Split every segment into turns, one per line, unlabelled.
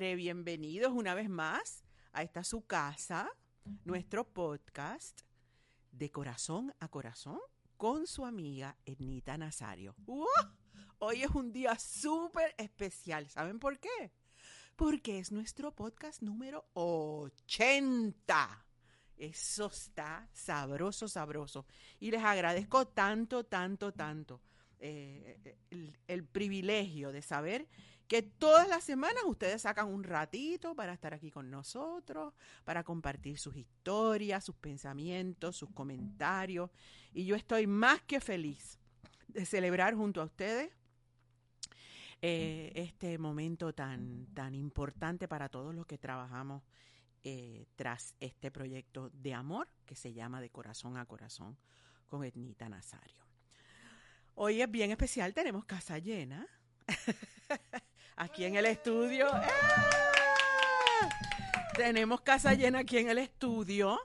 bienvenidos una vez más a esta su casa, nuestro podcast de corazón a corazón con su amiga Ednita Nazario. Hoy es un día súper especial, ¿saben por qué? Porque es nuestro podcast número 80. Eso está sabroso, sabroso. Y les agradezco tanto, tanto, tanto eh, el privilegio de saber que todas las semanas ustedes sacan un ratito para estar aquí con nosotros, para compartir sus historias, sus pensamientos, sus comentarios. Y yo estoy más que feliz de celebrar junto a ustedes eh, este momento tan, tan importante para todos los que trabajamos eh, tras este proyecto de amor que se llama De Corazón a Corazón con Etnita Nazario. Hoy es bien especial, tenemos casa llena. aquí en el estudio. ¡Eh! Tenemos casa llena aquí en el estudio,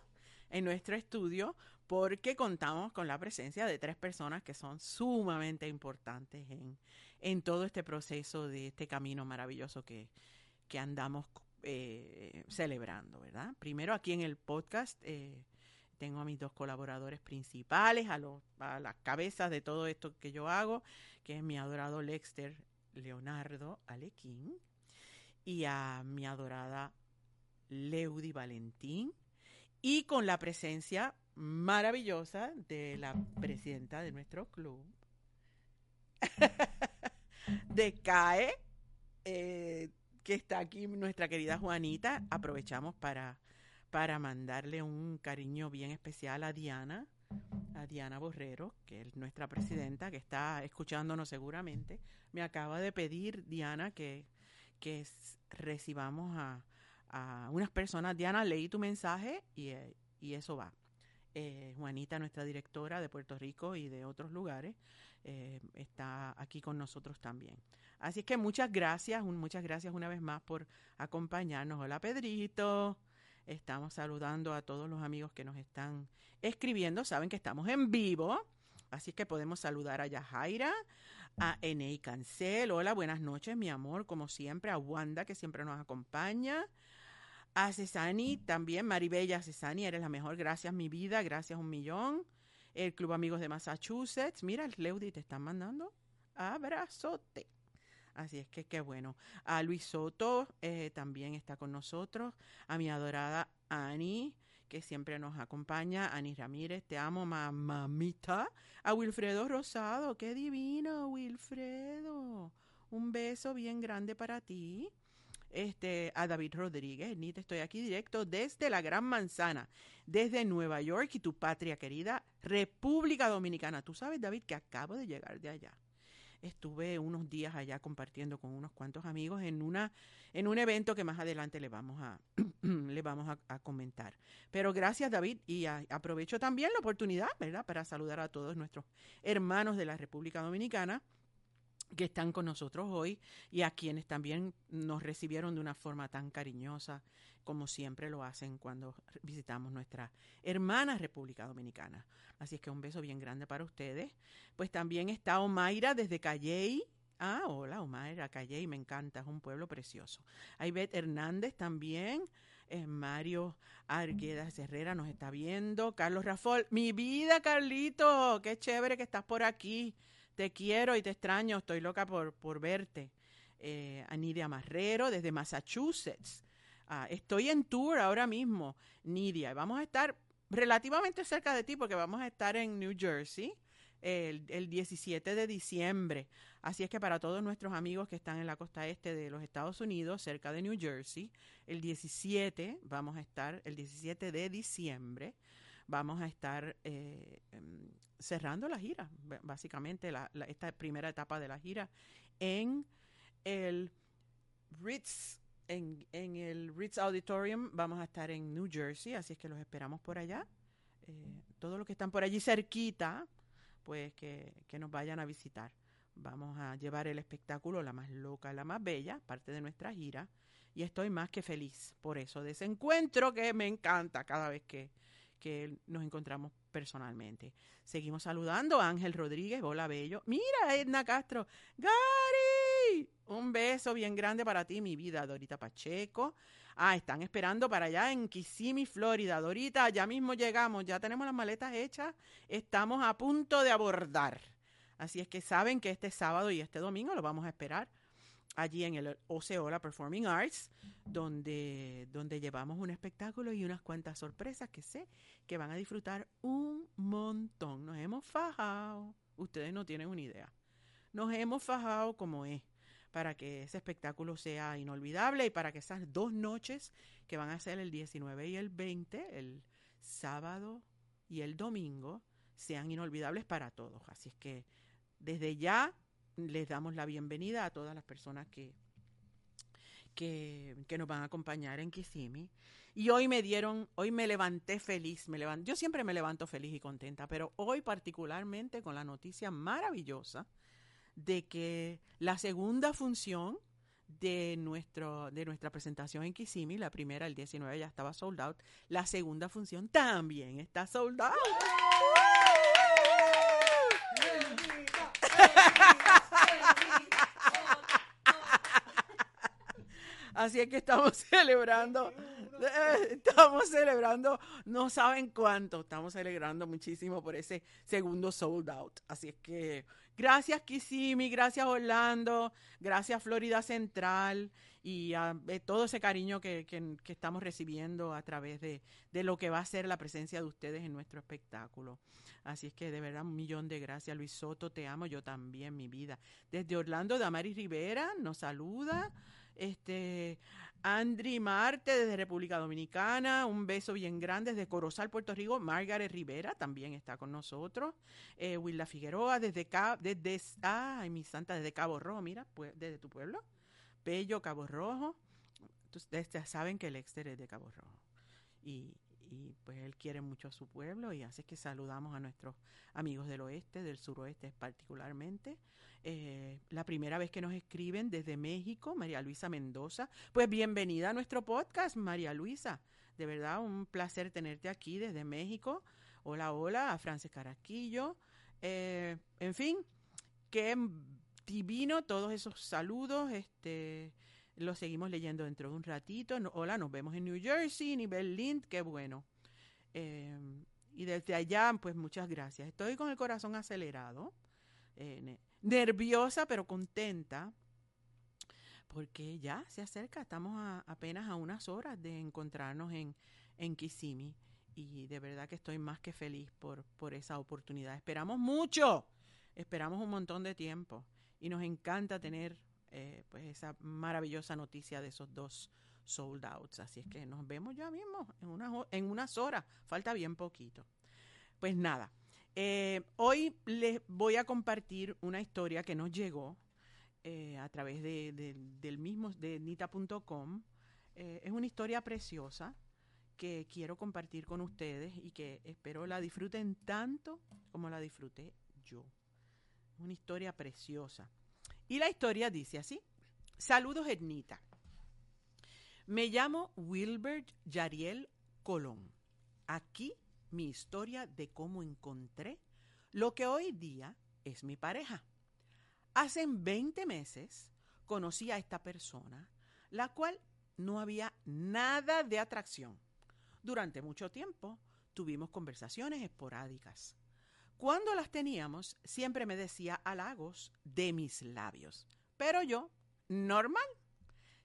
en nuestro estudio, porque contamos con la presencia de tres personas que son sumamente importantes en, en todo este proceso de este camino maravilloso que, que andamos eh, celebrando, ¿verdad? Primero aquí en el podcast eh, tengo a mis dos colaboradores principales, a, los, a las cabezas de todo esto que yo hago, que es mi adorado Lexter Leonardo Alequín y a mi adorada Leudi Valentín y con la presencia maravillosa de la presidenta de nuestro club, de CAE, eh, que está aquí nuestra querida Juanita. Aprovechamos para, para mandarle un cariño bien especial a Diana, Diana Borrero, que es nuestra presidenta, que está escuchándonos seguramente. Me acaba de pedir, Diana, que, que recibamos a, a, unas personas. Diana, leí tu mensaje y, y eso va. Eh, Juanita, nuestra directora de Puerto Rico y de otros lugares, eh, está aquí con nosotros también. Así que muchas gracias, muchas gracias una vez más por acompañarnos. Hola Pedrito. Estamos saludando a todos los amigos que nos están escribiendo. Saben que estamos en vivo. Así que podemos saludar a Yajaira, a Enei Cancel. Hola, buenas noches, mi amor, como siempre. A Wanda, que siempre nos acompaña. A Cesani también, Maribella Cesani, eres la mejor. Gracias, mi vida. Gracias un millón. El Club Amigos de Massachusetts. Mira, el Leudi te están mandando abrazote. Así es que qué bueno. A Luis Soto eh, también está con nosotros. A mi adorada Ani, que siempre nos acompaña. Ani Ramírez, te amo, mamita. A Wilfredo Rosado, qué divino, Wilfredo. Un beso bien grande para ti. Este, a David Rodríguez, Nita, estoy aquí directo desde la Gran Manzana, desde Nueva York y tu patria querida, República Dominicana. Tú sabes, David, que acabo de llegar de allá estuve unos días allá compartiendo con unos cuantos amigos en una en un evento que más adelante le vamos a le vamos a, comentar. Pero gracias David y aprovecho también la oportunidad, ¿verdad? Para saludar a todos nuestros hermanos de la República Dominicana que están con nosotros hoy y a quienes también nos recibieron de una forma tan cariñosa como siempre lo hacen cuando visitamos nuestra hermana República Dominicana. Así es que un beso bien grande para ustedes. Pues también está Omaira desde Calley. Ah, hola Omaira, Calley, me encanta, es un pueblo precioso. Beth Hernández también. Eh, Mario Argueda Herrera nos está viendo. Carlos Rafol, mi vida, Carlito, qué chévere que estás por aquí. Te quiero y te extraño, estoy loca por, por verte. Eh, Marrero desde Massachusetts. Ah, estoy en tour ahora mismo, Nidia. Vamos a estar relativamente cerca de ti porque vamos a estar en New Jersey el, el, 17 de diciembre. Así es que para todos nuestros amigos que están en la costa este de los Estados Unidos, cerca de New Jersey, el 17 vamos a estar, el 17 de diciembre, vamos a estar eh, cerrando la gira, básicamente la, la, esta primera etapa de la gira en el Ritz en, en, el Ritz Auditorium vamos a estar en New Jersey, así es que los esperamos por allá. Eh, todos los que están por allí cerquita, pues que, que, nos vayan a visitar, Vamos a llevar el espectáculo La más loca, la más bella, parte de nuestra gira. Y estoy más que feliz por eso, de ese encuentro que me encanta cada vez que, que nos encontramos personalmente. Seguimos saludando a Ángel Rodríguez, hola bello. Mira, Edna Castro, Gary, un beso bien grande para ti, mi vida, Dorita Pacheco. Ah, están esperando para allá en Kissimmee, Florida. Dorita, ya mismo llegamos, ya tenemos las maletas hechas, estamos a punto de abordar. Así es que saben que este sábado y este domingo lo vamos a esperar allí en el Oceola Performing Arts, donde, donde llevamos un espectáculo y unas cuantas sorpresas que sé que van a disfrutar un montón. Nos hemos fajado, ustedes no tienen una idea. Nos hemos fajado como es para que ese espectáculo sea inolvidable y para que esas dos noches que van a ser el 19 y el 20, el sábado y el domingo, sean inolvidables para todos. Así es que desde ya les damos la bienvenida a todas las personas que, que, nos van a acompañar en Kissimmee. Y hoy me dieron, hoy me levanté feliz, me levanté, yo siempre me levanto feliz y contenta, pero hoy particularmente con la noticia maravillosa de que la segunda función de, nuestro, de nuestra presentación en Kissimmee, la primera, el 19, ya estaba sold out, la segunda función también está sold out. Así es que estamos celebrando, estamos celebrando, no saben cuánto, estamos celebrando muchísimo por ese segundo sold out. Así es que gracias Kissimmee, gracias Orlando, gracias Florida Central y a, eh, todo ese cariño que, que, estamos recibiendo a través de, de lo que va a ser la presencia de ustedes en nuestro espectáculo. Así es que de verdad un millón de gracias Luis Soto, te amo yo también, mi vida. Desde Orlando, Damaris Rivera nos saluda este Andri Marte desde República Dominicana, un beso bien grande desde Corozal, Puerto Rico. Margaret Rivera también está con nosotros. Eh, Willa Figueroa desde Cabo, desde, ay, mi santa, desde Cabo Rojo, mira, desde tu pueblo. Pello, Cabo Rojo. Ustedes saben que el Exter es de Cabo Rojo. Y, y pues él quiere mucho a su pueblo y hace que saludamos a nuestros amigos del oeste, del suroeste particularmente. Eh, la primera vez que nos escriben desde México, María Luisa Mendoza. Pues bienvenida a nuestro podcast, María Luisa. De verdad, un placer tenerte aquí desde México. Hola, hola, a Frances Carasquillo. Eh, en fin, qué divino todos esos saludos. Este, lo seguimos leyendo dentro de un ratito. hola, nos vemos en New Jersey, nivel Lind, qué bueno. Eh, y desde allá, pues muchas gracias. Estoy con el corazón acelerado nerviosa pero contenta porque ya se acerca, estamos apenas a unas horas de encontrarnos en, en Kissimmee y de verdad que estoy más que feliz por, por esa oportunidad. Esperamos mucho, esperamos un montón de tiempo y nos encanta tener eh, pues esa maravillosa noticia de esos dos sold outs. Así es que nos vemos ya mismo en unas, en unas horas, falta bien poquito. Pues nada, eh, hoy les voy a compartir una historia que nos llegó eh, a través de, del mismo, de nita.com. Eh, es una historia preciosa que quiero compartir con ustedes y que espero la disfruten tanto como la disfruté yo. Una historia preciosa. Y la historia dice así. Saludos, Ednita. Me llamo Wilbert Yariel Colón. Aquí mi historia de cómo encontré lo que hoy día es mi pareja. Hace 20 meses conocí a esta persona, la cual no había nada de atracción. Durante mucho tiempo tuvimos conversaciones esporádicas. Cuando las teníamos, siempre me decía halagos de mis labios. Pero yo, normal,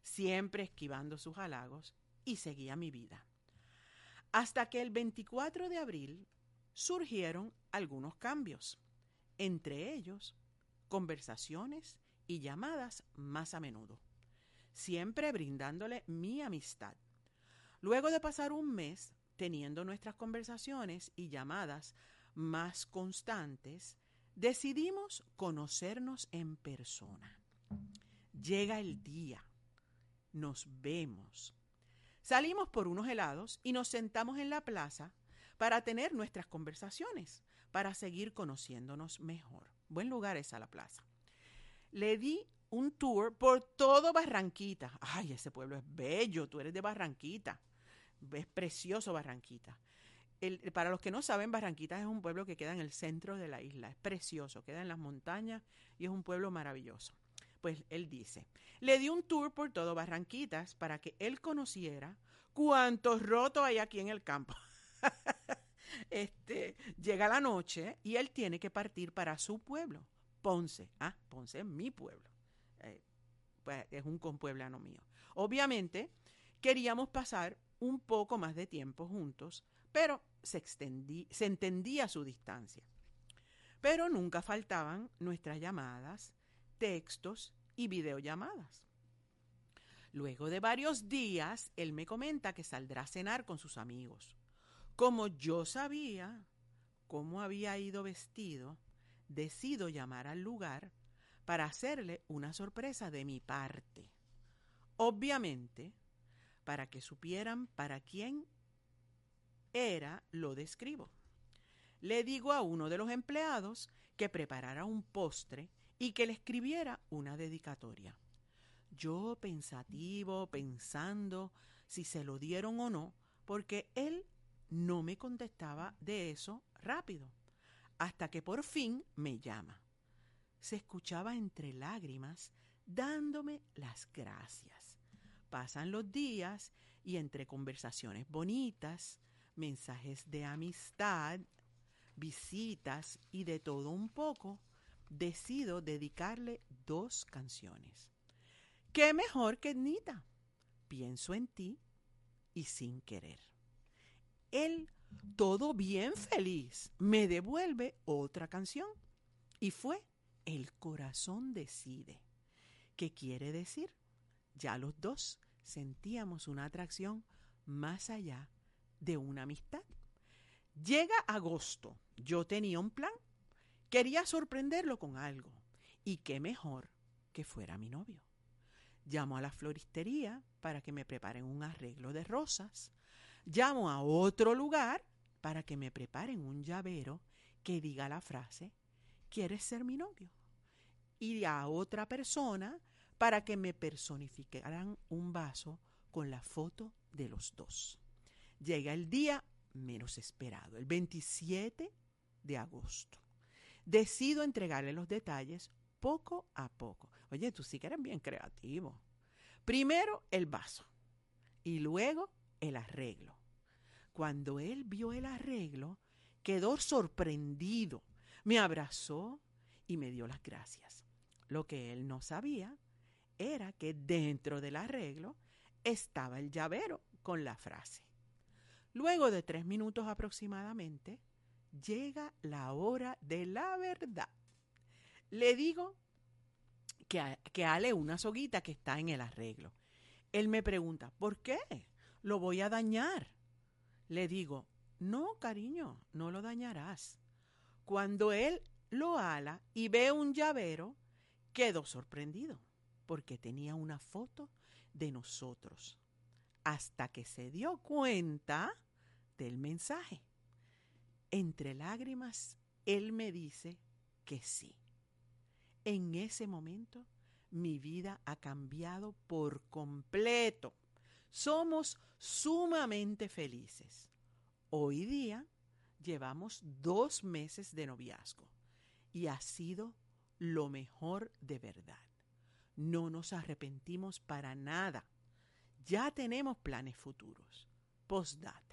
siempre esquivando sus halagos y seguía mi vida hasta que el 24 de abril surgieron algunos cambios, entre ellos conversaciones y llamadas más a menudo, siempre brindándole mi amistad. Luego de pasar un mes teniendo nuestras conversaciones y llamadas más constantes, decidimos conocernos en persona. Llega el día, nos vemos, Salimos por unos helados y nos sentamos en la plaza para tener nuestras conversaciones, para seguir conociéndonos mejor. Buen lugar es a la plaza. le di un tour por todo Barranquita. Ay, ese pueblo es bello, tú eres de Barranquita. Es precioso Barranquita. para los que no saben, Barranquita es un pueblo que queda en el centro de la isla. Es precioso, queda en las montañas y es un pueblo maravilloso. Pues él dice, le di un tour por todo Barranquitas para que él conociera cuántos rotos hay aquí en el campo. este, llega la noche y él tiene que partir para su pueblo, Ponce. Ah, Ponce es mi pueblo. Eh, pues es un compueblano mío. Obviamente, queríamos pasar un poco más de tiempo juntos, pero se, se entendía su distancia. Pero nunca faltaban nuestras llamadas, textos y videollamadas. Luego de varios días, él me comenta que saldrá a cenar con sus amigos. Como yo sabía cómo había ido vestido, decido llamar al lugar para hacerle una sorpresa de mi parte. Obviamente, para que supieran para quién era, lo describo. Le digo a uno de los empleados que preparara un postre y que le escribiera una dedicatoria. Yo pensativo, pensando si se lo dieron o no, porque él no me contestaba de eso rápido, hasta que por fin me llama. Se escuchaba entre lágrimas dándome las gracias. Pasan los días y entre conversaciones bonitas, mensajes de amistad, visitas y de todo un poco, decido dedicarle dos canciones. ¿Qué mejor que Nita? Pienso en ti y sin querer él, todo bien feliz, me devuelve otra canción. Y fue El corazón decide. ¿Qué quiere decir? Ya los dos sentíamos una atracción más allá de una amistad. Llega agosto, yo tenía un plan. Quería sorprenderlo con algo. Y qué mejor que fuera mi novio. Llamo a la floristería para que me preparen un arreglo de rosas llamo a otro lugar para que me preparen un llavero que diga la frase, ¿quieres ser mi novio? Y a otra persona para que me personificaran un vaso con la foto de los dos. Llega el día menos esperado, el 27 de agosto. Decido entregarle los detalles poco a poco. Oye, tú sí que eres bien creativo. Primero el vaso y luego el arreglo. Cuando él vio el arreglo, quedó sorprendido, me abrazó y me dio las gracias. Lo que él no sabía era que dentro del arreglo estaba el llavero con la frase. Luego de tres minutos aproximadamente, llega la hora de la verdad. Le digo que, que ale una soguita que está en el arreglo. Él me pregunta, ¿por qué? Lo voy a dañar. Le digo, no, cariño, no lo dañarás. Cuando él lo ala y ve un llavero, quedó sorprendido, porque tenía una foto de nosotros, hasta que se dio cuenta del mensaje. Entre lágrimas, él me dice que sí. En ese momento, mi vida ha cambiado por completo. Somos sumamente felices. Hoy día llevamos dos meses de noviazgo y ha sido lo mejor de verdad. No nos arrepentimos para nada. Ya tenemos planes futuros. Postdata.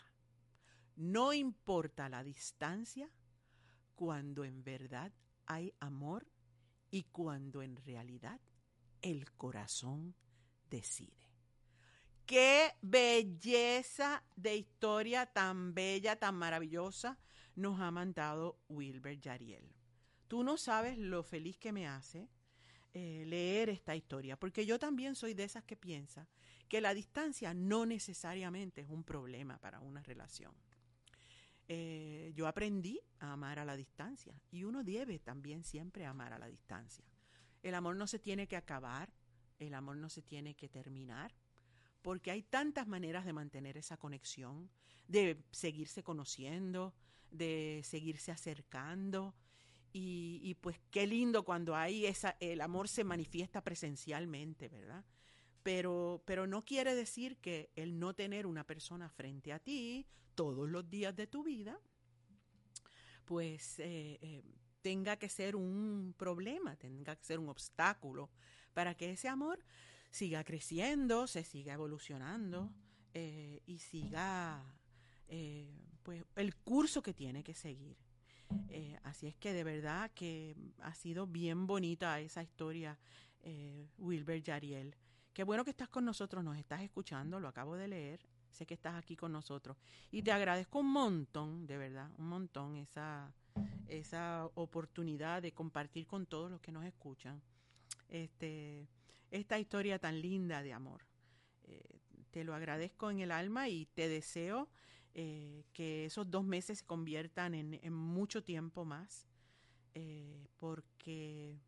No importa la distancia cuando en verdad hay amor y cuando en realidad el corazón decide. Qué belleza de historia tan bella, tan maravillosa nos ha mandado Wilber Yariel. Tú no sabes lo feliz que me hace eh, leer esta historia, porque yo también soy de esas que piensa que la distancia no necesariamente es un problema para una relación. Eh, yo aprendí a amar a la distancia y uno debe también siempre amar a la distancia. El amor no se tiene que acabar, el amor no se tiene que terminar, porque hay tantas maneras de mantener esa conexión, de seguirse conociendo, de seguirse acercando Y, pues qué lindo cuando hay el amor se manifiesta presencialmente, ¿verdad? Pero, pero no quiere decir que el no tener una persona frente a ti todos los días de tu vida, pues eh, eh, tenga que ser un problema, tenga que ser un obstáculo para que ese amor siga creciendo, se siga evolucionando eh, y siga pues el curso que tiene que seguir. Así es que de verdad que ha sido bien bonita esa historia, eh, Wilber Yariel. Qué bueno que estás con nosotros, nos estás escuchando, lo acabo de leer, sé que estás aquí con nosotros. Y te agradezco un montón, de verdad, un montón esa, esa oportunidad de compartir con todos los que nos escuchan este, esta historia tan linda de amor. Eh, te lo agradezco en el alma y te deseo eh, que esos dos meses se conviertan en, mucho tiempo más, eh, porque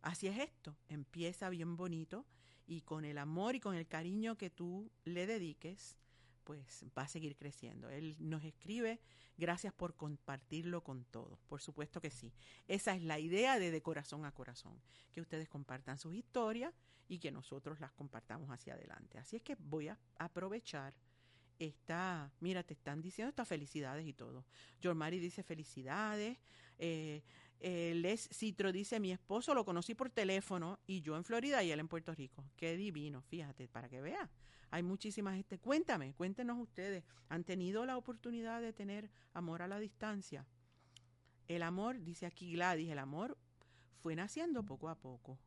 así es esto, empieza bien bonito y con el amor y con el cariño que tú le dediques, pues va a seguir creciendo. Él nos escribe, gracias por compartirlo con todos. Por supuesto que sí. Esa es la idea de De Corazón a Corazón, que ustedes compartan sus historias y que nosotros las compartamos hacia adelante. Así es que voy a aprovechar está, mira, te están diciendo estas felicidades y todo. Mari dice felicidades. Eh, eh, Les Citro dice, mi esposo lo conocí por teléfono y yo en Florida y él en Puerto Rico. Qué divino, fíjate, para que vea. Hay muchísimas gente. Cuéntame, cuéntenos ustedes, ¿han tenido la oportunidad de tener amor a la distancia? El amor, dice aquí Gladys, el amor fue naciendo poco a poco.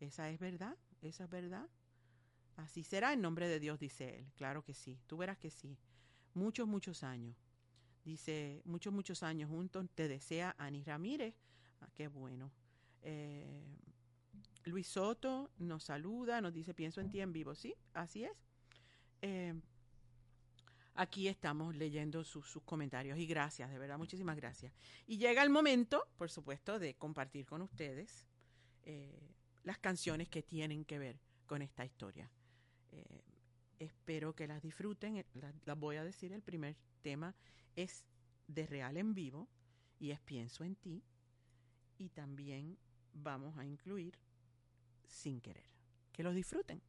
Esa es verdad, esa es verdad. Así será en nombre de Dios, dice él. Claro que sí, tú verás que sí. Muchos, muchos años. Dice, muchos, muchos años juntos te desea Ani Ramírez. Ah, qué bueno. Eh, Luis Soto nos saluda, nos dice, pienso en ti en vivo. Sí, así es. Eh, aquí estamos leyendo sus, comentarios y gracias, de verdad, muchísimas gracias. Y llega el momento, por supuesto, de compartir con ustedes eh, las canciones que tienen que ver con esta historia. Espero que las disfruten. Las, voy a decir, el primer tema es de Real en Vivo y es Pienso en ti. Y también vamos a incluir Sin Querer. Que los disfruten.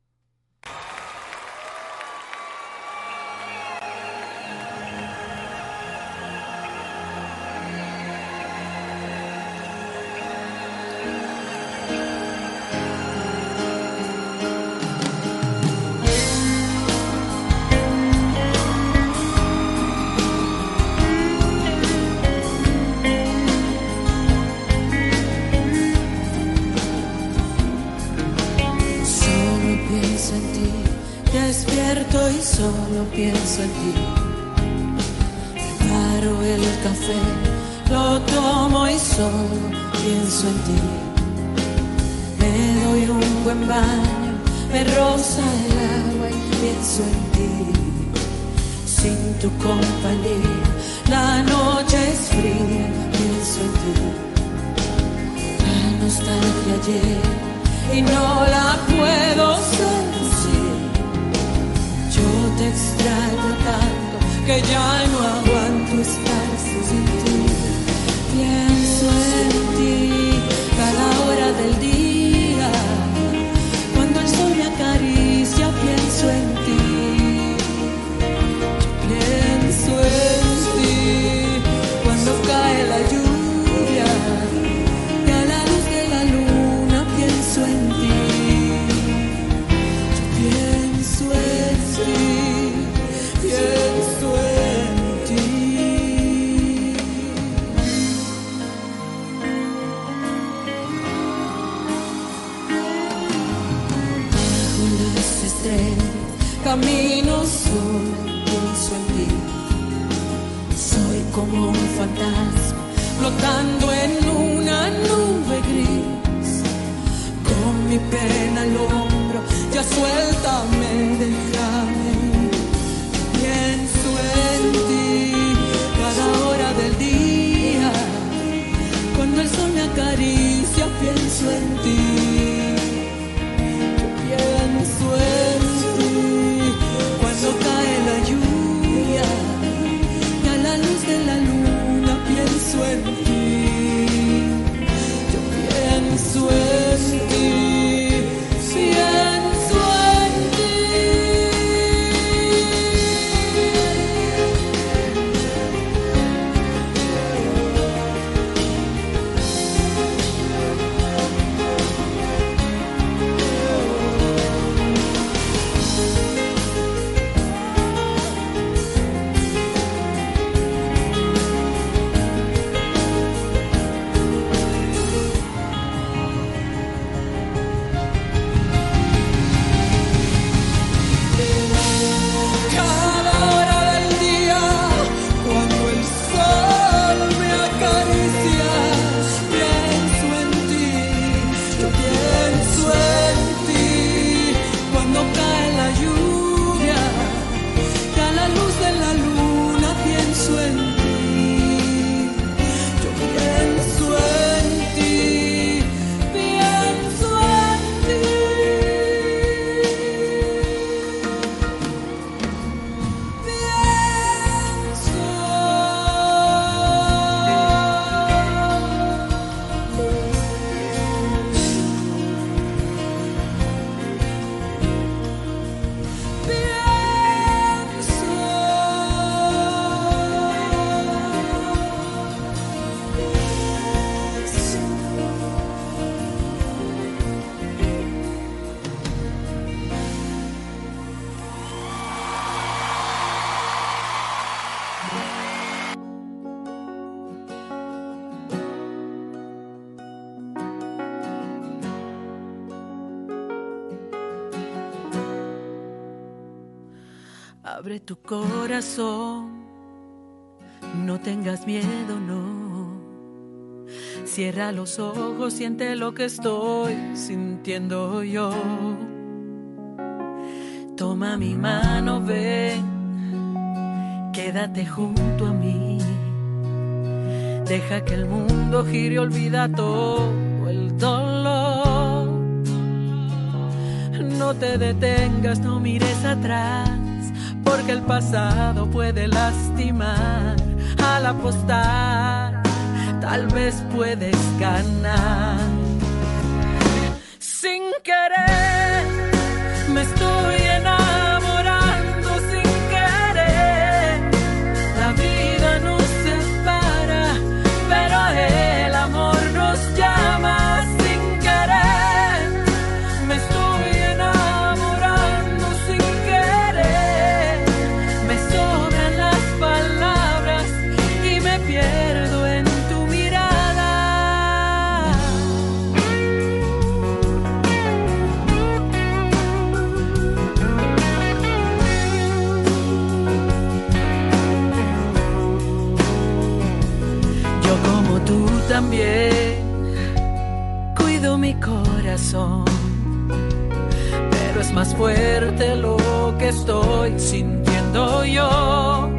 Pienso en ti. Preparo el café, lo tomo y solo pienso en ti. Me doy un buen baño, me roza el agua y pienso en ti. Sin tu compañía, la noche es fría, pienso en ti. La nostalgia ayer y no la puedo ser te extraño tanto que ya no aguanto estar sin ti. Camino solo, pienso en ti. Soy como un fantasma flotando en una nube gris. Con mi pena al hombro, ya suéltame, déjame. Pienso en ti cada hora del día. Cuando el sol me acaricia, pienso en ti.
Tu corazón, no tengas miedo, no. Cierra los ojos, siente lo que estoy sintiendo yo. Toma mi mano, ven, quédate junto a mí. Deja que el mundo gire y olvida todo el dolor. No te detengas, no mires atrás, porque el pasado puede lastimar. Al apostar, tal vez puedes ganar. Sin querer, me estoy más fuerte lo que estoy sintiendo yo.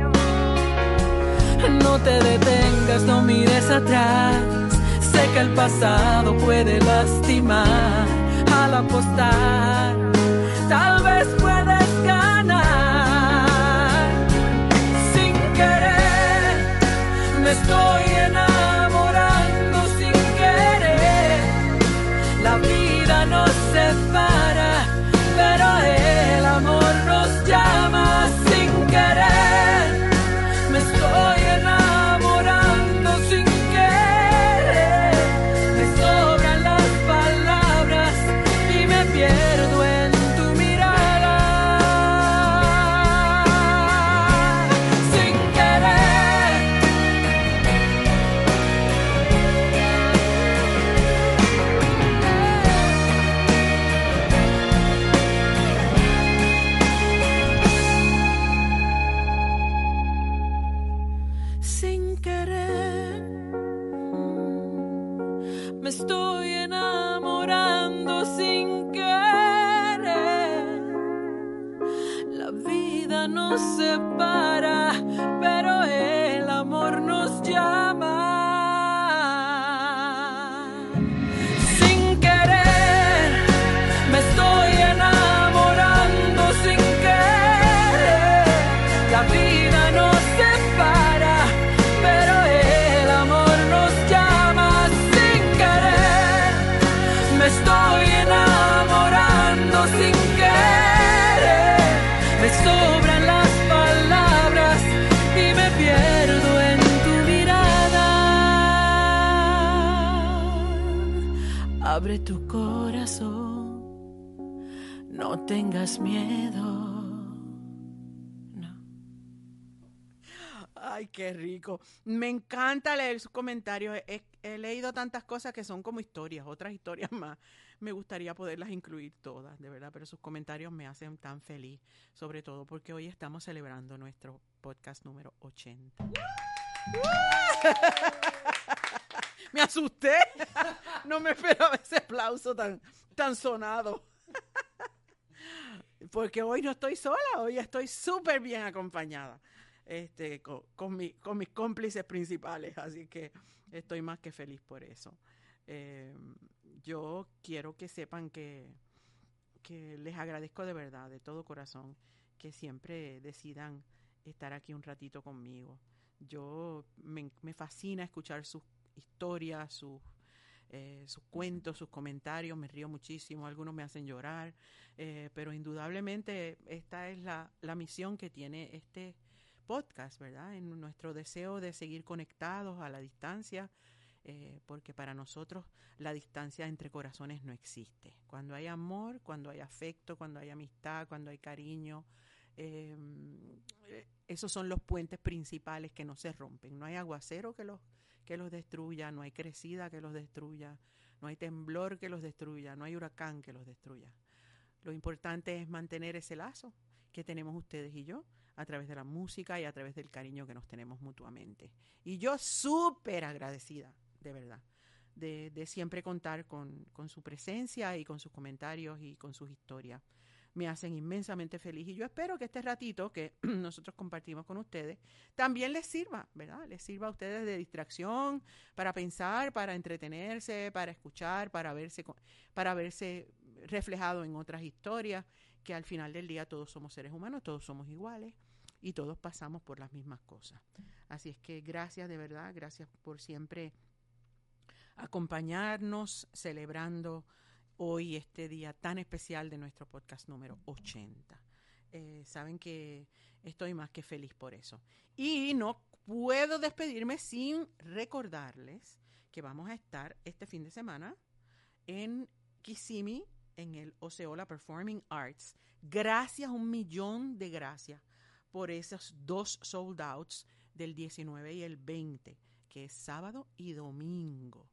No te detengas, no mires atrás, sé que el pasado puede lastimar al apostar. Tal vez puedes ganar sin querer. Me estoy enamorando sin querer. La vida nos nos separa, tengas miedo. No.
Ay, qué rico. Me encanta leer sus comentarios. He, he leído tantas cosas que son como historias, otras historias más. Me gustaría poderlas incluir todas, de verdad, pero sus comentarios me hacen tan feliz, sobre todo porque hoy estamos celebrando nuestro podcast número 80. me asusté. No me esperaba ese aplauso tan, tan sonado. Porque hoy no estoy sola, hoy estoy súper bien acompañada este, con, mi- con mis cómplices principales, así que estoy más que feliz por eso. Eh, yo quiero que sepan que, que les agradezco de verdad, de todo corazón, que siempre decidan estar aquí un ratito conmigo. Yo me, me fascina escuchar sus historias, sus, eh, sus cuentos, sus comentarios, me río muchísimo, algunos me hacen llorar, eh, pero indudablemente esta es la, la misión que tiene este podcast, ¿verdad? En nuestro deseo de seguir conectados a la distancia, eh, porque para nosotros la distancia entre corazones no existe. Cuando hay amor, cuando hay afecto, cuando hay amistad, cuando hay cariño, eh, esos son los puentes principales que no se rompen. No hay aguacero que los, que los destruya, no hay crecida que los destruya, no hay temblor que los destruya, no hay huracán que los destruya. Lo importante es mantener ese lazo que tenemos ustedes y yo a través de la música y a través del cariño que nos tenemos mutuamente. Y yo súper agradecida, de verdad, de, de siempre contar con, con, su presencia y con sus comentarios y con sus historias. Me hacen inmensamente feliz y yo espero que este ratito que nosotros compartimos con ustedes también les sirva, ¿verdad? Les sirva a ustedes de distracción, para pensar, para entretenerse, para escuchar, para verse, para verse reflejado en otras historias, que al final del día todos somos seres humanos, todos somos iguales y todos pasamos por las mismas cosas. Así es que gracias de verdad, gracias por siempre acompañarnos celebrando hoy este día tan especial de nuestro podcast número 80. Eh, saben que estoy más que feliz por eso. Y no puedo despedirme sin recordarles que vamos a estar este fin de semana en Kissimmee, en el Oceola Performing Arts. Gracias, un millón de gracias por esos dos sold outs del 19 y el 20, que es sábado y domingo.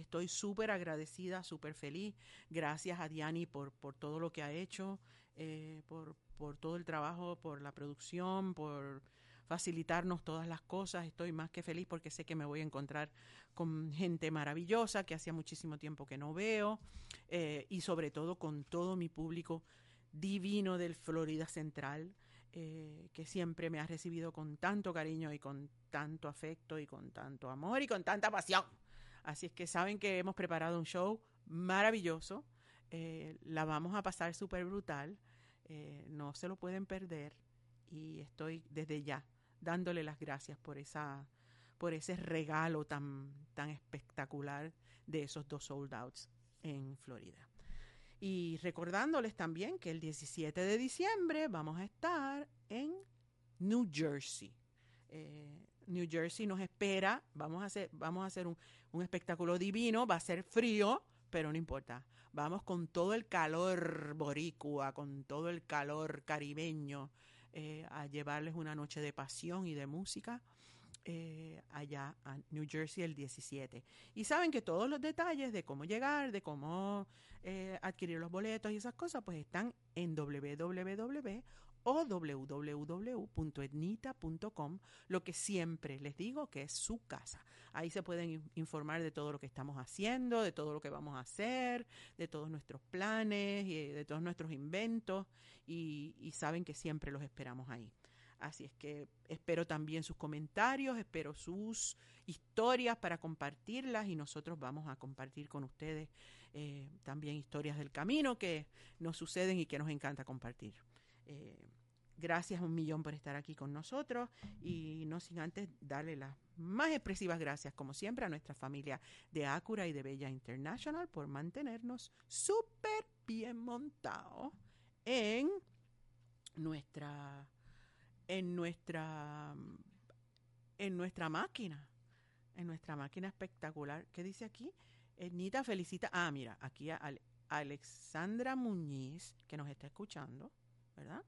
Estoy súper agradecida, súper feliz. Gracias a Diani por, por todo lo que ha hecho, eh, por, por todo el trabajo, por la producción, por facilitarnos todas las cosas. Estoy más que feliz porque sé que me voy a encontrar con gente maravillosa que hacía muchísimo tiempo que no veo eh, y sobre todo con todo mi público divino del Florida Central. Eh, que siempre me ha recibido con tanto cariño y con tanto afecto y con tanto amor y con tanta pasión. Así es que saben que hemos preparado un show maravilloso. Eh, la vamos a pasar súper brutal. Eh, no se lo pueden perder. Y estoy desde ya dándole las gracias por esa por ese regalo tan, tan espectacular de esos dos sold outs en Florida. Y recordándoles también que el 17 de diciembre vamos a estar en New Jersey. Eh, New Jersey nos espera, vamos a hacer, vamos a hacer un, un, espectáculo divino, va a ser frío, pero no importa. Vamos con todo el calor boricua, con todo el calor caribeño, eh, a llevarles una noche de pasión y de música. Eh, allá a New Jersey el 17. Y saben que todos los detalles de cómo llegar, de cómo eh, adquirir los boletos y esas cosas, pues están en www o www.etnita.com, lo que siempre les digo que es su casa. Ahí se pueden informar de todo lo que estamos haciendo, de todo lo que vamos a hacer, de todos nuestros planes y de todos nuestros inventos y, y saben que siempre los esperamos ahí. Así es que espero también sus comentarios, espero sus historias para compartirlas y nosotros vamos a compartir con ustedes eh, también historias del camino que nos suceden y que nos encanta compartir. Eh, gracias un millón por estar aquí con nosotros y no sin antes darle las más expresivas gracias, como siempre, a nuestra familia de Acura y de Bella International por mantenernos súper bien montados en nuestra en nuestra en nuestra máquina, en nuestra máquina espectacular. ¿Qué dice aquí? Ednita felicita. Ah, mira, aquí a Alexandra Muñiz, que nos está escuchando, ¿verdad?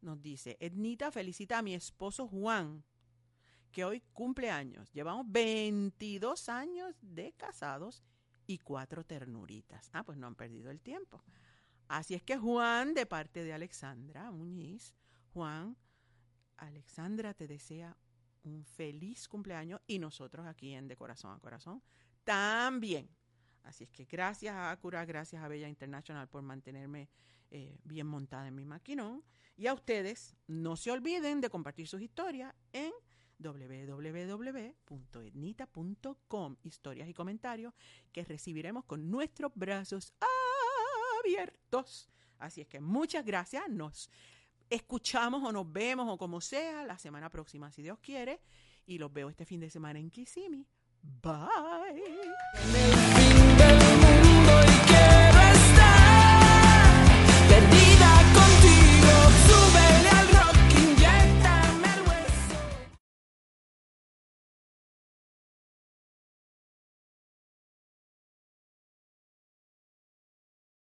Nos dice, Ednita felicita a mi esposo Juan, que hoy cumple años. Llevamos 22 años de casados y cuatro ternuritas. Ah, pues no han perdido el tiempo. Así es que Juan, de parte de Alexandra Muñiz, Juan, Alexandra te desea un feliz cumpleaños y nosotros aquí en De Corazón a Corazón también. Así es que gracias a Acura, gracias a Bella International por mantenerme eh, bien montada en mi maquinón. Y a ustedes, no se olviden de compartir sus historias en www.etnita.com, historias y comentarios que recibiremos con nuestros brazos abiertos. Así es que muchas gracias. Nos escuchamos o nos vemos o como sea la semana próxima, si Dios quiere. Y los veo este fin de semana en Kissimmee. Bye.